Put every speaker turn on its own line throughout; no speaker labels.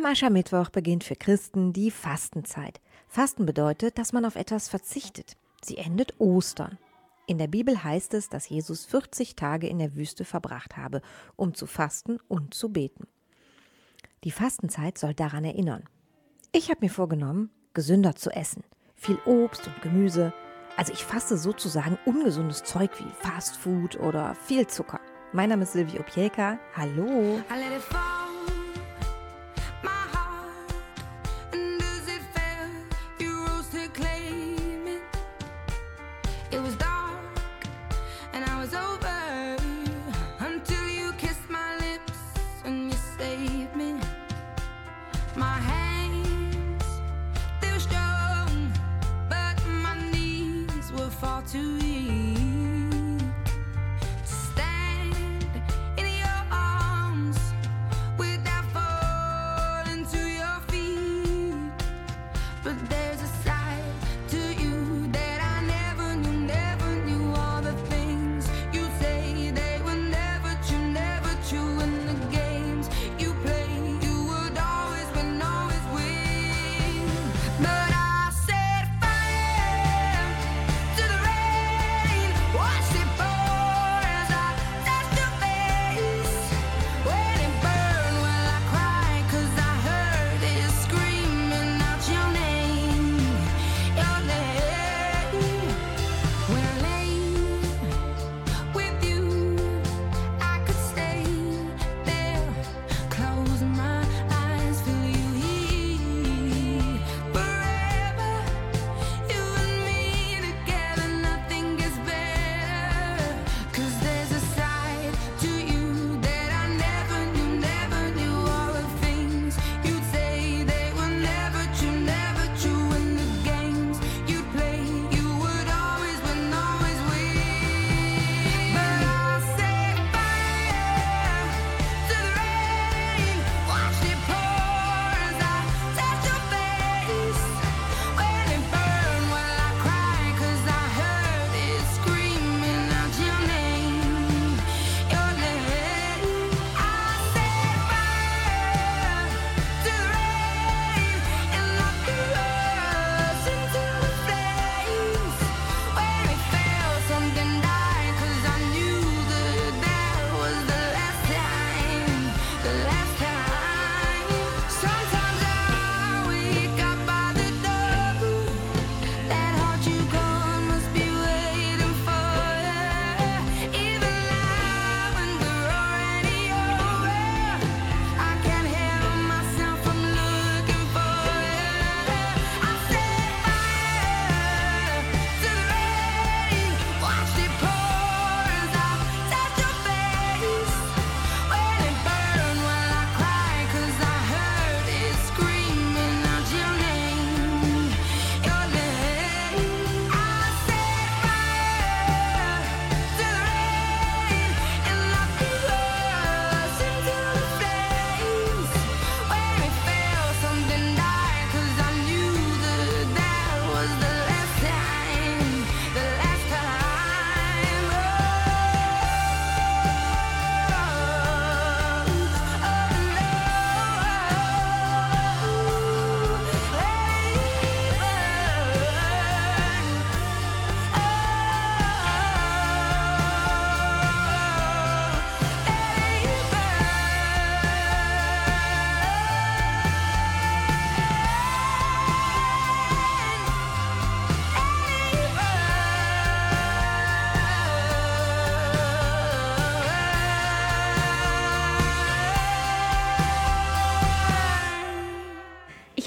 Am Aschermittwoch beginnt für Christen die Fastenzeit. Fasten bedeutet, dass man auf etwas verzichtet. Sie endet Ostern. In der Bibel heißt es, dass Jesus 40 Tage in der Wüste verbracht habe, um zu fasten und zu beten. Die Fastenzeit soll daran erinnern. Ich habe mir vorgenommen, gesünder zu essen. Viel Obst und Gemüse. Also ich faste sozusagen ungesundes Zeug wie Fast Food oder viel Zucker. Mein Name ist Silvio Pieka. Hallo.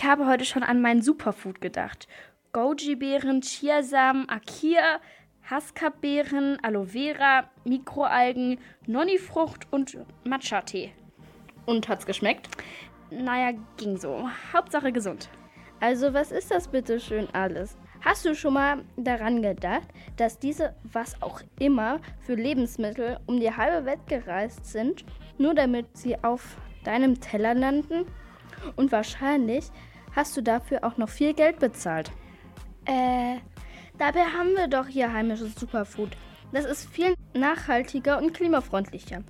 Ich habe heute schon an mein Superfood gedacht. Goji-Beeren, Chiasamen, Akia, Haskap-Beeren, Aloe Vera, Mikroalgen, Nonnifrucht und Matcha-Tee.
Und hat's geschmeckt?
Naja, ging so. Hauptsache gesund.
Also, was ist das bitte schön alles? Hast du schon mal daran gedacht, dass diese, was auch immer, für Lebensmittel um die halbe Welt gereist sind, nur damit sie auf deinem Teller landen? Und wahrscheinlich hast du dafür auch noch viel Geld bezahlt. Äh, dabei haben wir doch hier heimisches Superfood. Das ist viel nachhaltiger und klimafreundlicher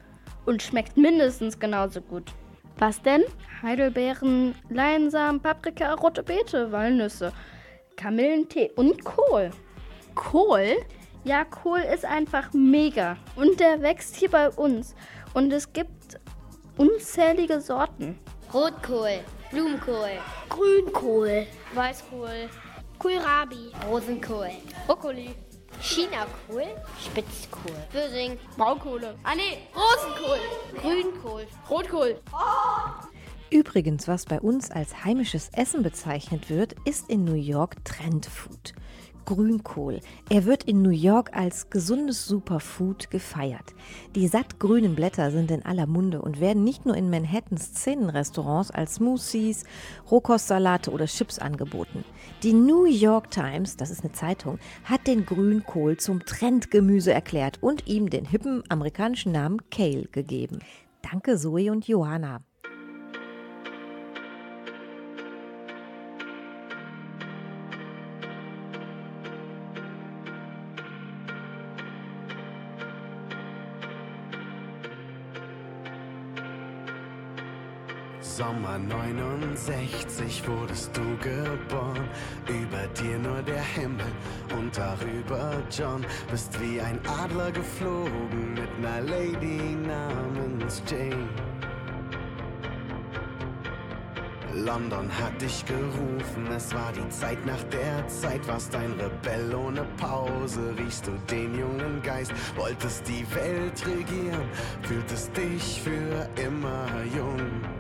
und schmeckt mindestens genauso gut. Was denn? Heidelbeeren, Leinsamen, Paprika, rote Beete, Walnüsse, Kamillentee und Kohl.
Kohl?
Ja, Kohl ist einfach mega. Und der wächst hier bei uns. Und es gibt unzählige Sorten.
Rotkohl, Blumenkohl,
Grünkohl,
Weißkohl,
Kohlrabi,
Rosenkohl,
Brokkoli,
Chinakohl, Spitzkohl, Würsing,
Braunkohle,
ah nee, Rosenkohl, Grünkohl,
Rotkohl.
Übrigens, was bei uns als heimisches Essen bezeichnet wird, ist in New York Trendfood. Grünkohl. Er wird in New York als gesundes Superfood gefeiert. Die sattgrünen Blätter sind in aller Munde und werden nicht nur in Manhattans Szenenrestaurants als Smoothies, Rohkostsalate oder Chips angeboten. Die New York Times, das ist eine Zeitung, hat den Grünkohl zum Trendgemüse erklärt und ihm den hippen amerikanischen Namen Kale gegeben. Danke Zoe und Johanna.
Sommer 69 wurdest du geboren, über dir nur der Himmel und darüber John. Bist wie ein Adler geflogen mit ner Lady namens Jane. London hat dich gerufen, es war die Zeit nach der Zeit, warst ein Rebell ohne Pause, riechst du den jungen Geist, wolltest die Welt regieren, fühltest dich für immer jung.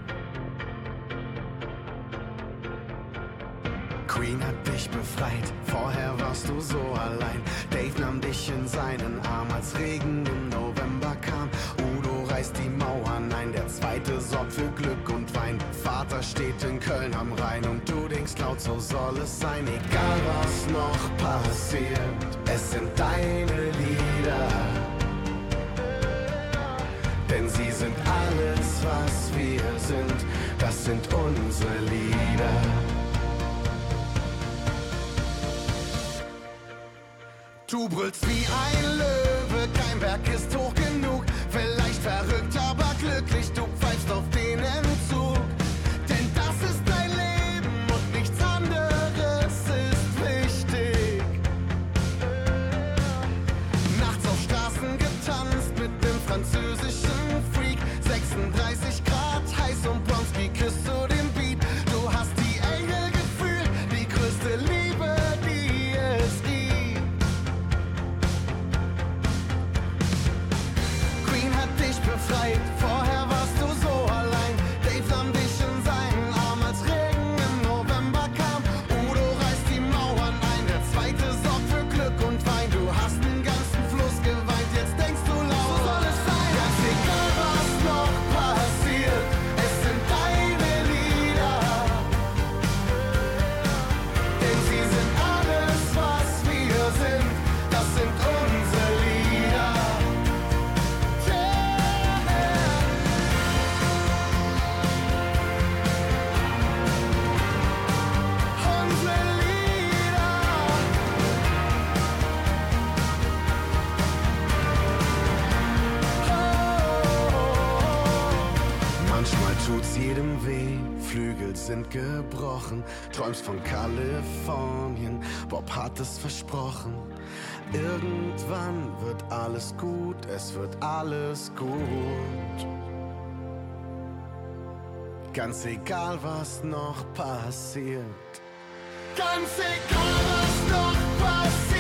Dich befreit, vorher warst du so allein. Dave nahm dich in seinen Arm, als Regen im November kam. Udo reißt die Mauern ein, der zweite sorgt für Glück und Wein. Vater steht in Köln am Rhein und du denkst laut, so soll es sein. Egal was noch passiert, es sind deine Lieder. Denn sie sind alles, was wir sind, das sind unsere Lieder. Du brüllst wie ein Löwe, kein Berg ist hoch genug. Alles gut. Ganz egal, was noch passiert. Ganz egal, was noch passiert,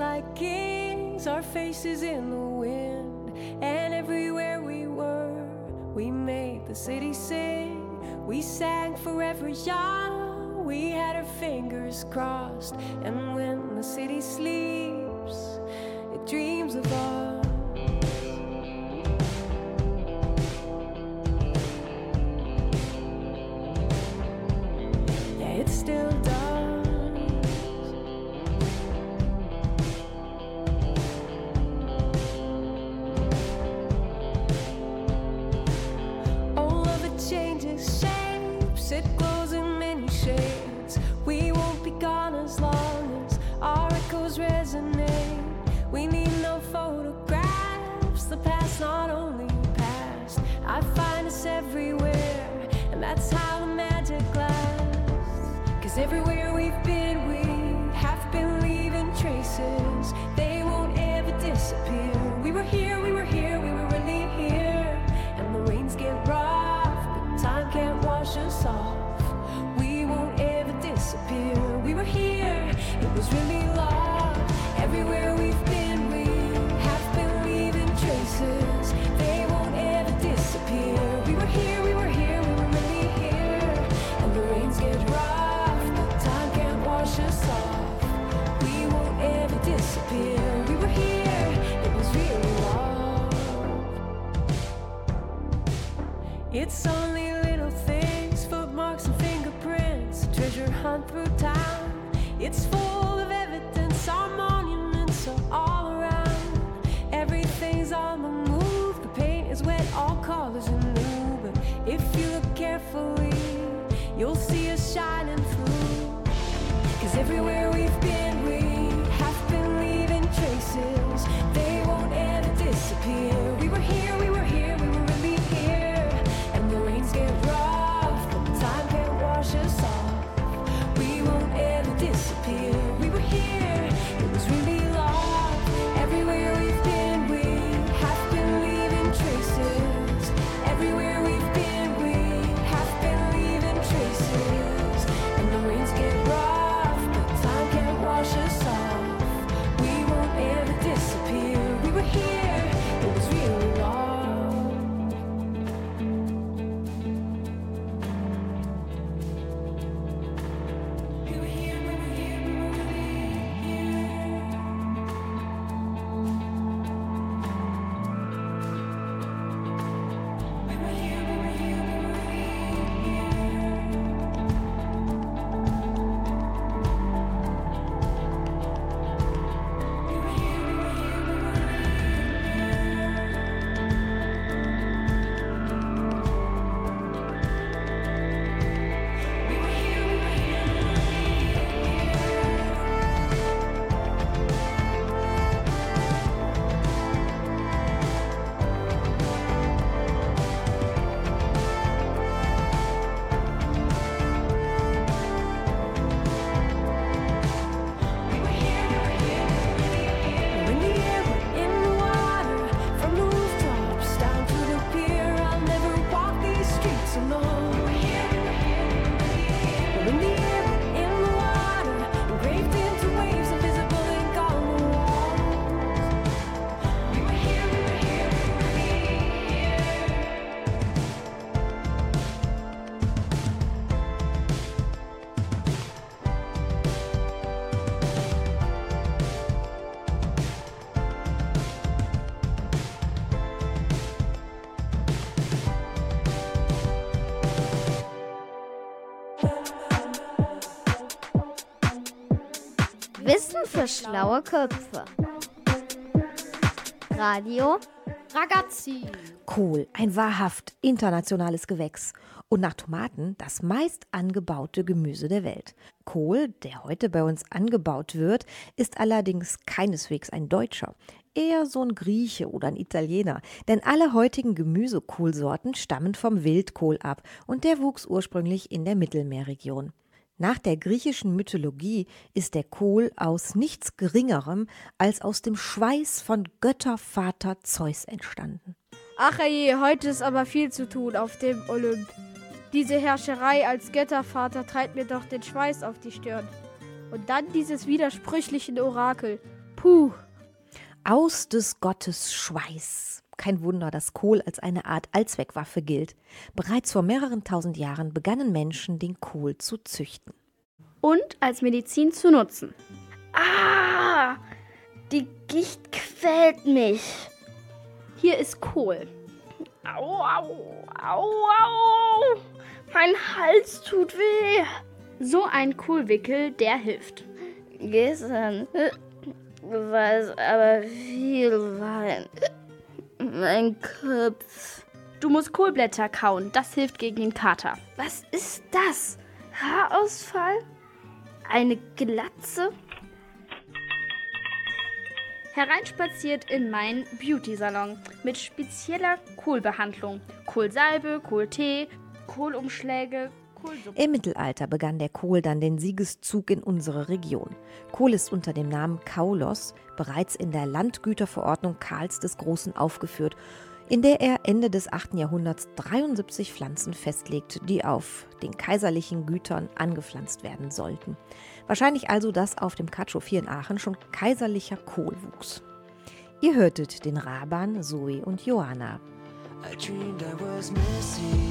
like kings
our faces in the wind. And everywhere we were, we made the city sing. We sang for every young, we had our fingers crossed. And when the city sleeps, it dreams of us. It's only little things, footmarks and fingerprints, a treasure hunt through town. It's full of evidence, our monuments are all around. Everything's on the move, the paint is wet, all colors are new. But if you look carefully, you'll see us shining through. Cause everywhere we've been, we have been leaving traces. They won't ever disappear. We were here,
feel für schlaue Köpfe. Radio
Ragazzi.
Kohl, ein wahrhaft internationales Gewächs und nach Tomaten das meist angebaute Gemüse der Welt. Kohl, der heute bei uns angebaut wird, ist allerdings keineswegs ein Deutscher, eher so ein Grieche oder ein Italiener, denn alle heutigen Gemüsekohlsorten stammen vom Wildkohl ab und der wuchs ursprünglich in der Mittelmeerregion. Nach der griechischen Mythologie ist der Kohl aus nichts Geringerem als aus dem Schweiß von Göttervater Zeus entstanden.
Ach je, heute ist aber viel zu tun auf dem Olymp. Diese Herrscherei als Göttervater treibt mir doch den Schweiß auf die Stirn. Und dann dieses widersprüchliche Orakel. Puh.
Aus des Gottes Schweiß. Kein Wunder, dass Kohl als eine Art Allzweckwaffe gilt. Bereits vor mehreren tausend Jahren begannen Menschen, den Kohl zu züchten.
Und als Medizin zu nutzen.
Ah, die Gicht quält mich.
Hier ist Kohl.
Au, au, au, au. Mein Hals tut weh.
So ein Kohlwickel, der hilft.
Gestern äh, war es aber viel Wein. Mein Kopf.
Du musst Kohlblätter kauen, das hilft gegen den Kater.
Was ist das? Haarausfall? Eine Glatze?
Hereinspaziert in meinen Beauty-Salon mit spezieller Kohlbehandlung. Kohlsalbe, Kohltee, Kohlumschläge.
Im Mittelalter begann der Kohl dann den Siegeszug in unsere Region. Kohl ist unter dem Namen Kaulos bereits in der Landgüterverordnung Karls des Großen aufgeführt, in der er Ende des 8. Jahrhunderts 73 Pflanzen festlegt, die auf den kaiserlichen Gütern angepflanzt werden sollten. Wahrscheinlich also, dass auf dem Katschow in Aachen schon kaiserlicher Kohl wuchs. Ihr hörtet den Raban, Zoe und Johanna.
I dreamed I was missing.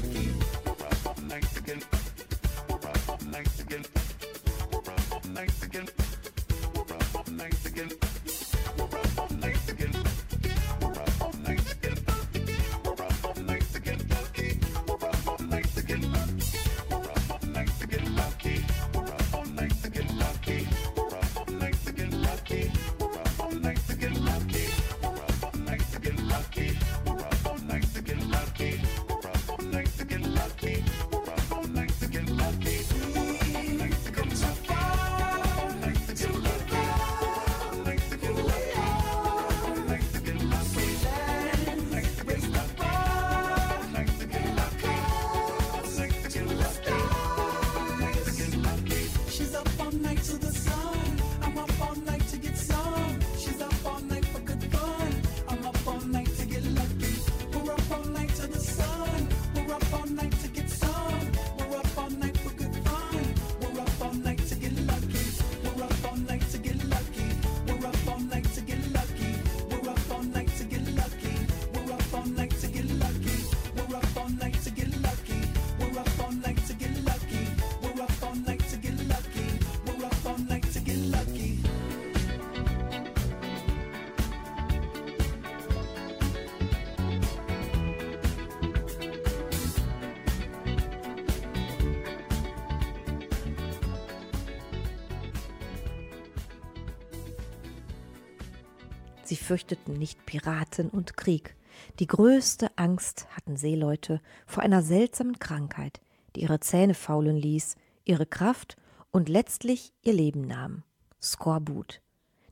Sie fürchteten nicht Piraten und Krieg. Die größte Angst hatten Seeleute vor einer seltsamen Krankheit, die ihre Zähne faulen ließ, ihre Kraft und letztlich ihr Leben nahm. Skorbut.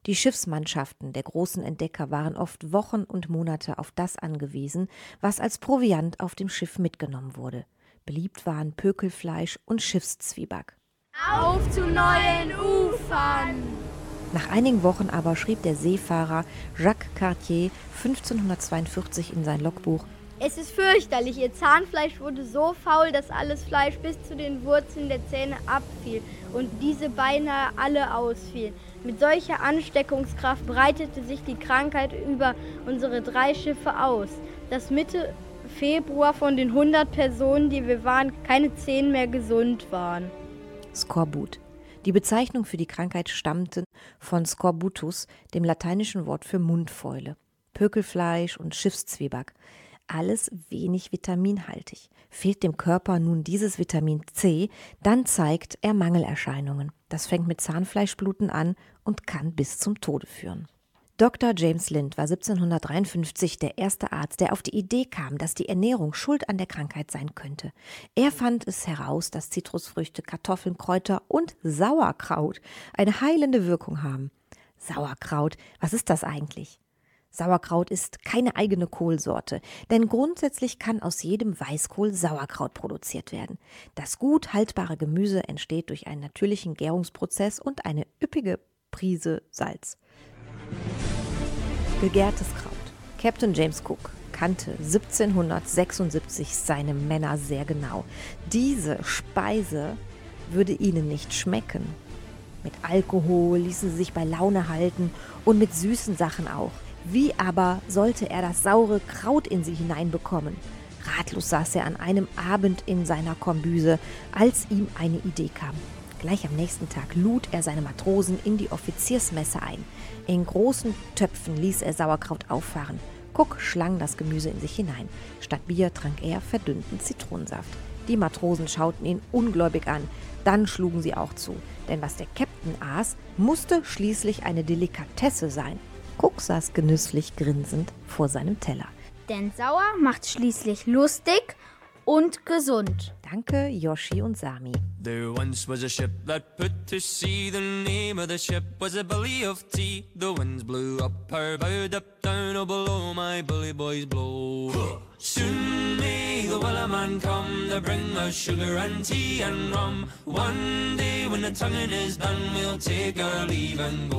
Die Schiffsmannschaften der großen Entdecker waren oft Wochen und Monate auf das angewiesen, was als Proviant auf dem Schiff mitgenommen wurde. Beliebt waren Pökelfleisch und Schiffszwieback.
Auf zu neuen Ufern!
Nach einigen Wochen aber schrieb der Seefahrer Jacques Cartier 1542 in sein Logbuch,
Es ist fürchterlich. Ihr Zahnfleisch wurde so faul, dass alles Fleisch bis zu den Wurzeln der Zähne abfiel und diese beinahe alle ausfielen. Mit solcher Ansteckungskraft breitete sich die Krankheit über unsere drei Schiffe aus, dass Mitte Februar von den 100 Personen, die wir waren, keine zehn mehr gesund waren.
Skorbut. Die Bezeichnung für die Krankheit stammte von Skorbutus, dem lateinischen Wort für Mundfäule. Pökelfleisch und Schiffszwieback. Alles wenig vitaminhaltig. Fehlt dem Körper nun dieses Vitamin C, dann zeigt er Mangelerscheinungen. Das fängt mit Zahnfleischbluten an und kann bis zum Tode führen. Dr. James Lind war 1753 der erste Arzt, der auf die Idee kam, dass die Ernährung schuld an der Krankheit sein könnte. Er fand es heraus, dass Zitrusfrüchte, Kartoffeln, Kräuter und Sauerkraut eine heilende Wirkung haben. Sauerkraut, was ist das eigentlich? Sauerkraut ist keine eigene Kohlsorte, denn grundsätzlich kann aus jedem Weißkohl Sauerkraut produziert werden. Das gut haltbare Gemüse entsteht durch einen natürlichen Gärungsprozess und eine üppige Prise Salz. Gegärtes Kraut. Captain James Cook kannte 1776 seine Männer sehr genau. Diese Speise würde ihnen nicht schmecken. Mit Alkohol ließen sie sich bei Laune halten und mit süßen Sachen auch. Wie aber sollte er das saure Kraut in sie hineinbekommen? Ratlos saß er an einem Abend in seiner Kombüse, als ihm eine Idee kam. Gleich am nächsten Tag lud er seine Matrosen in die Offiziersmesse ein. In großen Töpfen ließ er Sauerkraut auffahren. Cook schlang das Gemüse in sich hinein. Statt Bier trank er verdünnten Zitronensaft. Die Matrosen schauten ihn ungläubig an. Dann schlugen sie auch zu. Denn was der Captain aß, musste schließlich eine Delikatesse sein. Cook saß genüsslich grinsend vor seinem Teller.
Denn sauer macht schließlich lustig und gesund.
Danke, Yoshi und Sami.
There once was a ship that put to sea. The name of the ship was a Billy of Tea. The winds blew up her bow, up down, oh below my bully boys blow. Soon may the Wellerman come to bring us sugar and tea and rum. One day when the tonguing is done, we'll take our leave and go.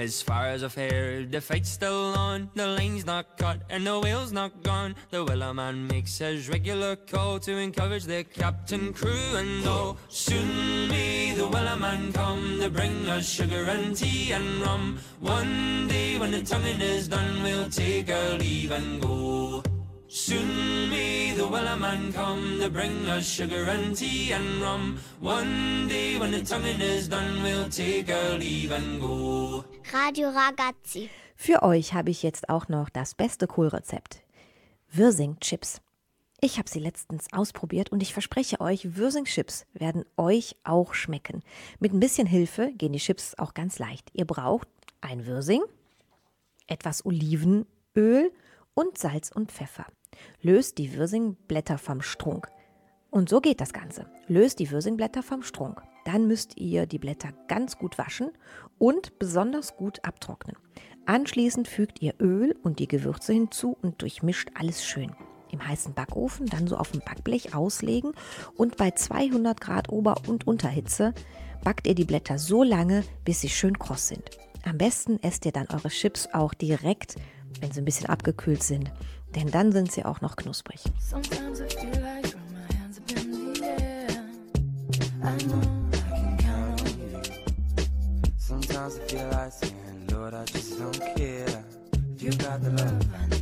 As far as I've heard, the fight's still on. The line's not cut and the whale's not gone. The Wellerman makes his regular call to encourage the captain, crew, and all. Soon may the Wellerman come to bring us sugar and tea and rum. One day when the tonguing is done, we'll take our leave and go. Soon may the Wellerman come to bring us sugar and tea and rum. One day when the tonguing is done, we'll take our leave and go.
Radio Ragazzi.
Für euch habe ich jetzt auch noch das beste Kohlrezept. Wirsing-Chips. Ich habe sie letztens ausprobiert und ich verspreche euch, Wirsing-Chips werden euch auch schmecken. Mit ein bisschen Hilfe gehen die Chips auch ganz leicht. Ihr braucht ein Wirsing, etwas Olivenöl und Salz und Pfeffer. Löst die Wirsingblätter vom Strunk. Und so geht das Ganze. Löst die Wirsingblätter vom Strunk. Dann müsst ihr die Blätter ganz gut waschen und besonders gut abtrocknen. Anschließend fügt ihr Öl und die Gewürze hinzu und durchmischt alles schön. Im heißen Backofen dann so auf dem Backblech auslegen und bei 200 Grad Ober- und Unterhitze backt ihr die Blätter so lange, bis sie schön kross sind. Am besten esst ihr dann eure Chips auch direkt, wenn sie ein bisschen abgekühlt sind, denn dann sind sie auch noch knusprig.
I feel
Sometimes I feel like saying, Lord, I just don't care. You got the love,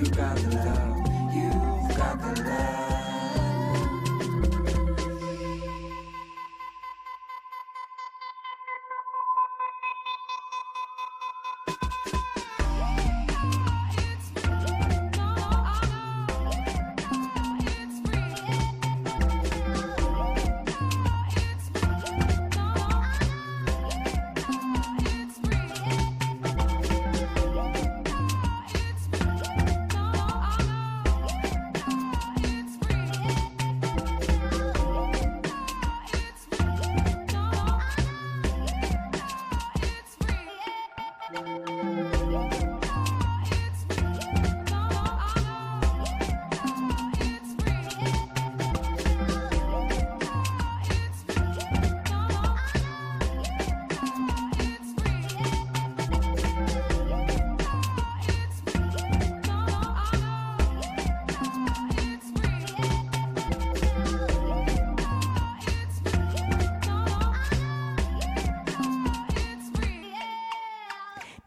you got the love, you've got the love.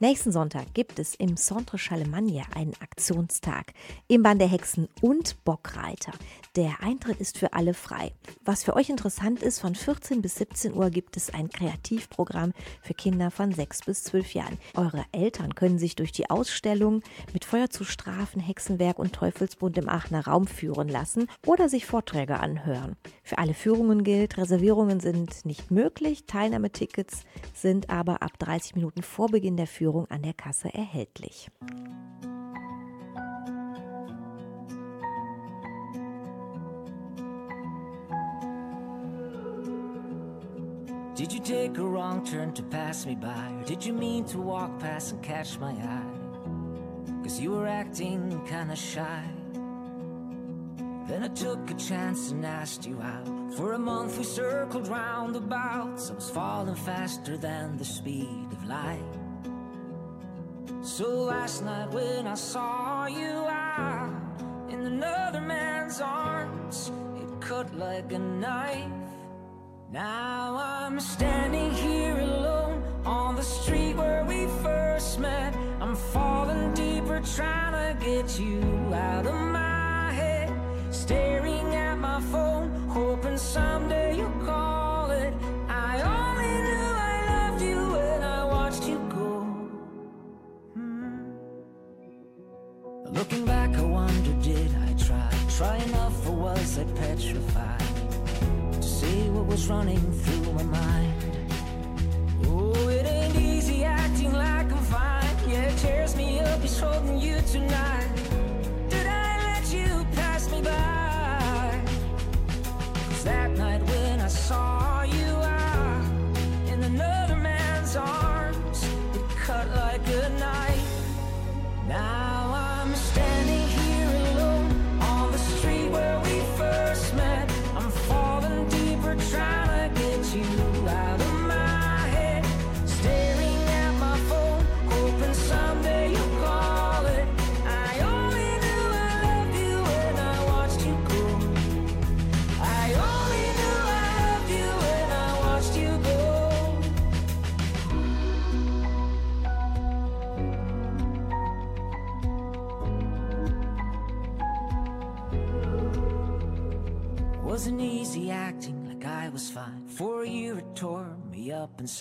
Nächsten Sonntag gibt es im Centre Charlemagne einen Aktionstag im Band der Hexen und Bockreiter. Der Eintritt ist für alle frei. Was für euch interessant ist, von 14 bis 17 Uhr gibt es ein Kreativprogramm für Kinder von 6 bis 12 Jahren. Eure Eltern können sich durch die Ausstellung mit Feuer zu Strafen, Hexenwerk und Teufelsbund im Aachener Raum führen lassen oder sich Vorträge anhören. Für alle Führungen gilt, Reservierungen sind nicht möglich, Teilnahmetickets sind aber ab 30 Minuten vor Beginn der Führung an der Kasse erhältlich.
Take a wrong turn to pass me by? Or did you mean to walk past and catch my eye? Cause you were acting kinda shy. Then I took a chance and asked you out. For a month we circled roundabouts. I was falling faster than the speed of light. So last night when I saw you out in another man's arms, it cut like a knife. Now I'm standing here alone on the street where we first met. I'm falling deeper, trying to get you out of my head. Staring at my phone, hoping someday you'll call it. I only knew I loved you when I watched you go. Hmm. Looking back, I wonder, did I try? Try enough, or was I petrified? say what was running through my mind. Oh, it ain't easy acting like I'm fine. Yeah, it tears me up, it's holding you tonight.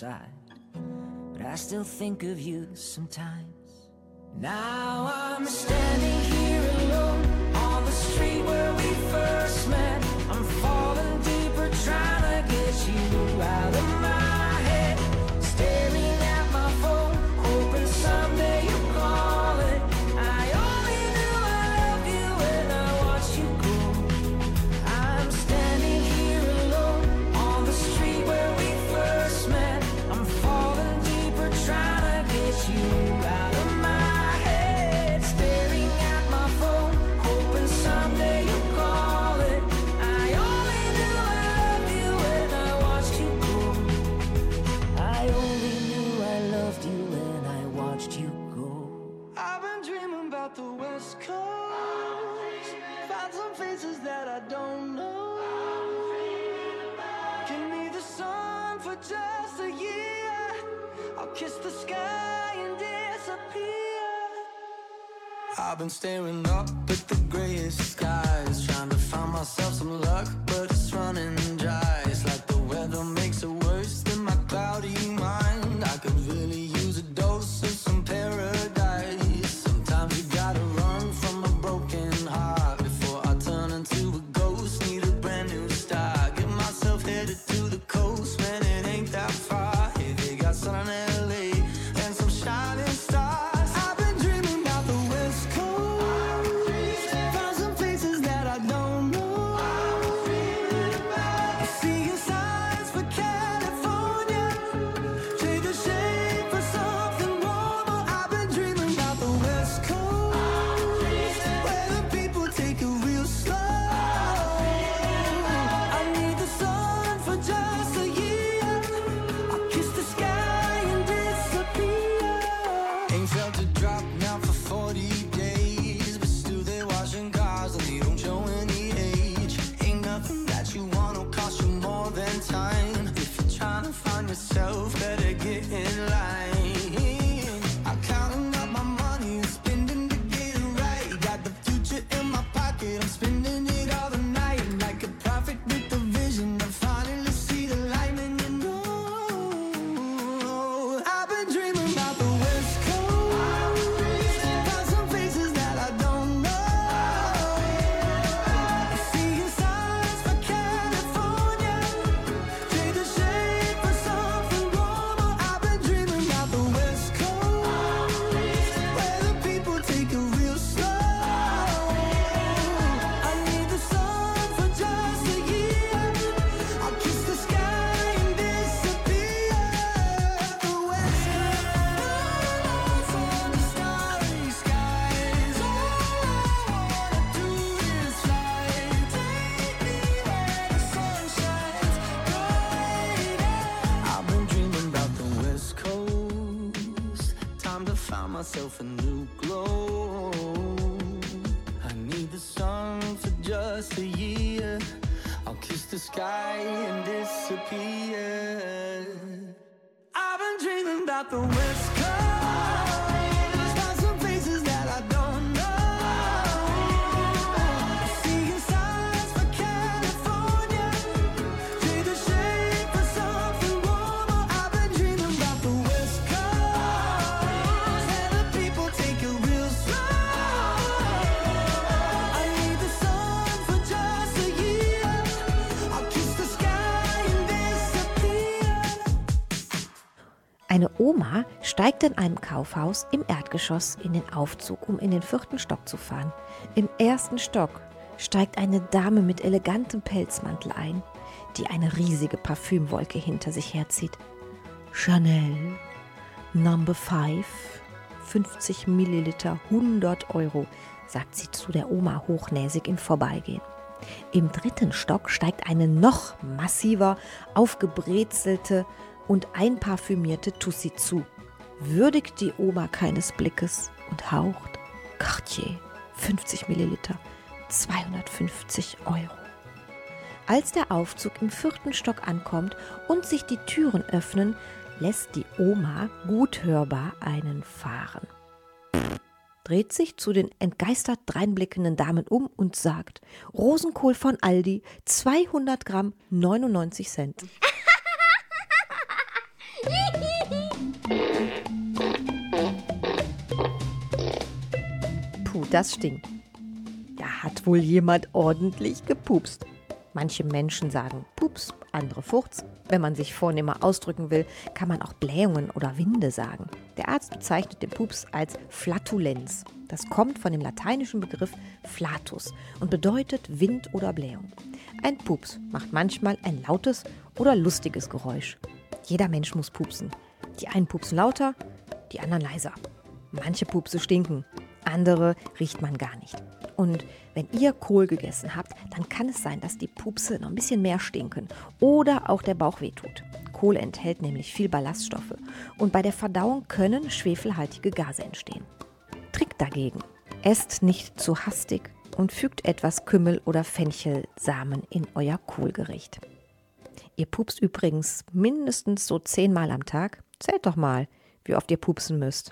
side. But I still think of you sometimes. Now I'm standing here alone on the street where we first met. I'm falling deeper, trying to get you out of my
places that I don't know. Give me the sun for just a year. I'll kiss the sky and disappear. I've been staring up at the grayest skies, trying to find myself some luck, but it's running dry.
Oma steigt in einem Kaufhaus im Erdgeschoss in den Aufzug, um in den vierten Stock zu fahren. Im ersten Stock steigt eine Dame mit elegantem Pelzmantel ein, die eine riesige Parfümwolke hinter sich herzieht. Chanel, Number 5, 50 Milliliter, 100 Euro, sagt sie zu der Oma hochnäsig im Vorbeigehen. Im dritten Stock steigt eine noch massiver, aufgebrezelte und einparfümierte Tussi zu, würdigt die Oma keines Blickes und haucht Cartier 50 Milliliter 250 Euro. Als der Aufzug im vierten Stock ankommt und sich die Türen öffnen, lässt die Oma gut hörbar einen fahren. Dreht sich zu den entgeistert dreinblickenden Damen um und sagt: Rosenkohl von Aldi, 200 Gramm, 99 Cent. Puh, das stinkt. Da hat wohl jemand ordentlich gepupst. Manche Menschen sagen Pups, andere Furz. Wenn man sich vornehmer ausdrücken will, kann man auch Blähungen oder Winde sagen. Der Arzt bezeichnet den Pups als Flatulenz. Das kommt von dem lateinischen Begriff flatus und bedeutet Wind oder Blähung. Ein Pups macht manchmal ein lautes oder lustiges Geräusch. Jeder Mensch muss pupsen. Die einen pupsen lauter, die anderen leiser. Manche Pupse stinken, andere riecht man gar nicht. Und wenn ihr Kohl gegessen habt, dann kann es sein, dass die Pupse noch ein bisschen mehr stinken oder auch der Bauch wehtut. Kohl enthält nämlich viel Ballaststoffe und bei der Verdauung können schwefelhaltige Gase entstehen. Trick dagegen. Esst nicht zu hastig und fügt etwas Kümmel oder Fenchelsamen in euer Kohlgericht. Ihr pupst übrigens mindestens so zehnmal am Tag. Zählt doch mal, wie oft ihr pupsen müsst.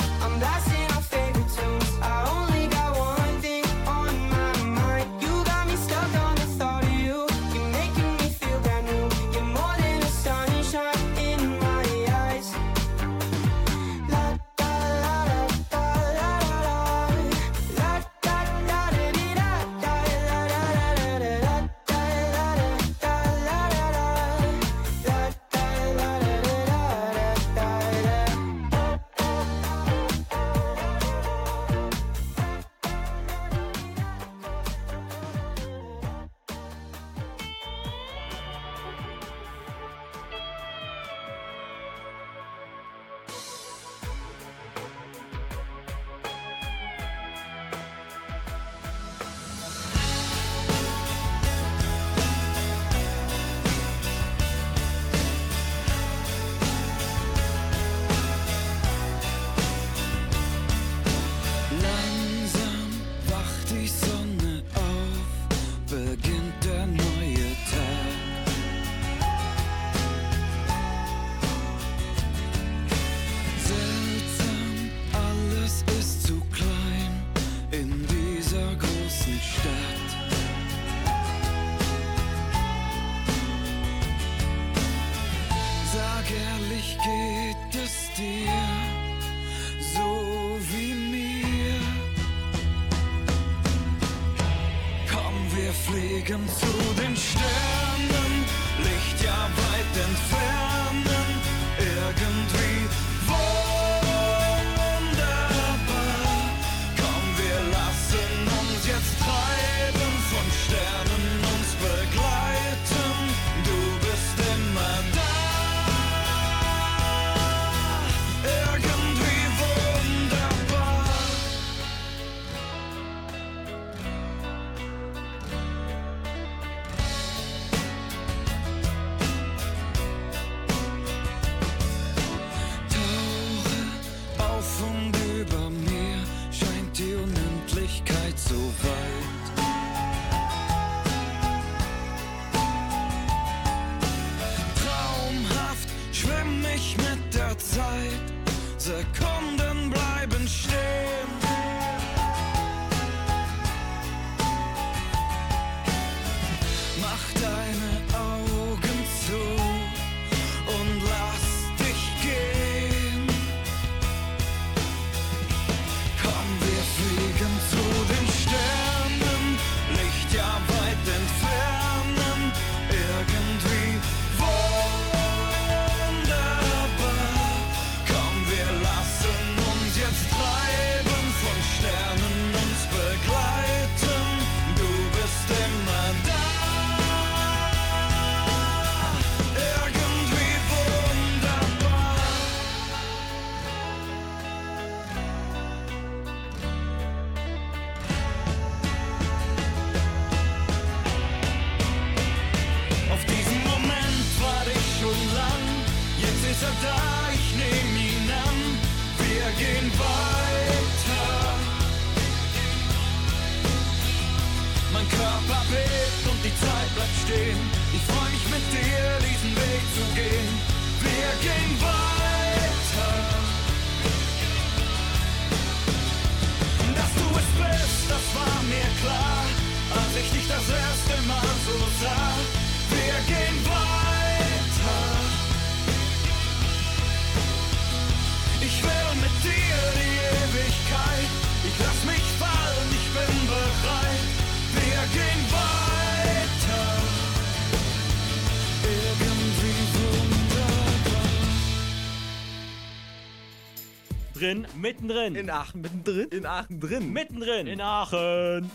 Mittendrin.
In Aachen mittendrin? In Aachen drin.
Mittendrin. In Aachen.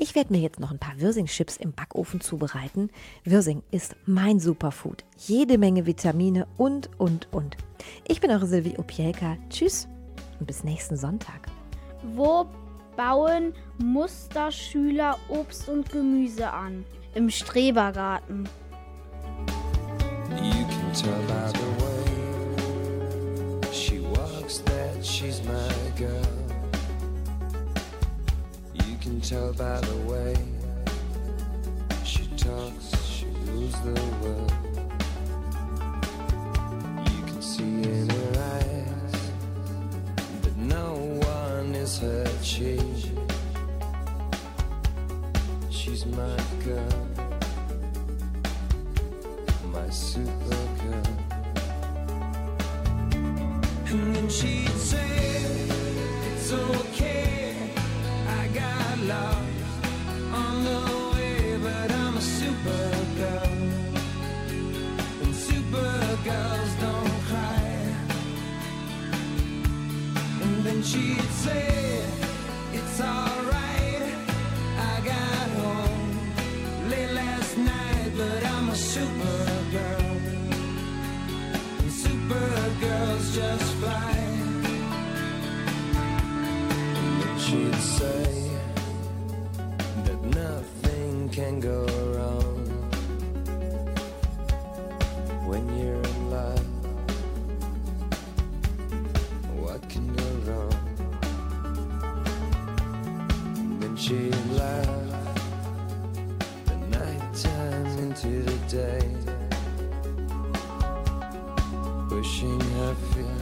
Ich werde mir jetzt noch ein paar Wirsing-Chips im Backofen zubereiten. Wirsing ist mein Superfood. Jede Menge Vitamine und, und, und. Ich bin eure Silvi Opielka. Tschüss und bis nächsten Sonntag.
Wo bauen Musterschüler Obst und Gemüse an? Im Strebergarten.
You can tell by the way walks that she's my girl. You can tell by the way she talks, she rules the world. You can see in her eyes that no one is her chief. She's my girl my supergirl. She'd say, It's okay, say that nothing can go wrong when you're in love. What can go wrong? And then she'd the night nighttime into the day, pushing her feet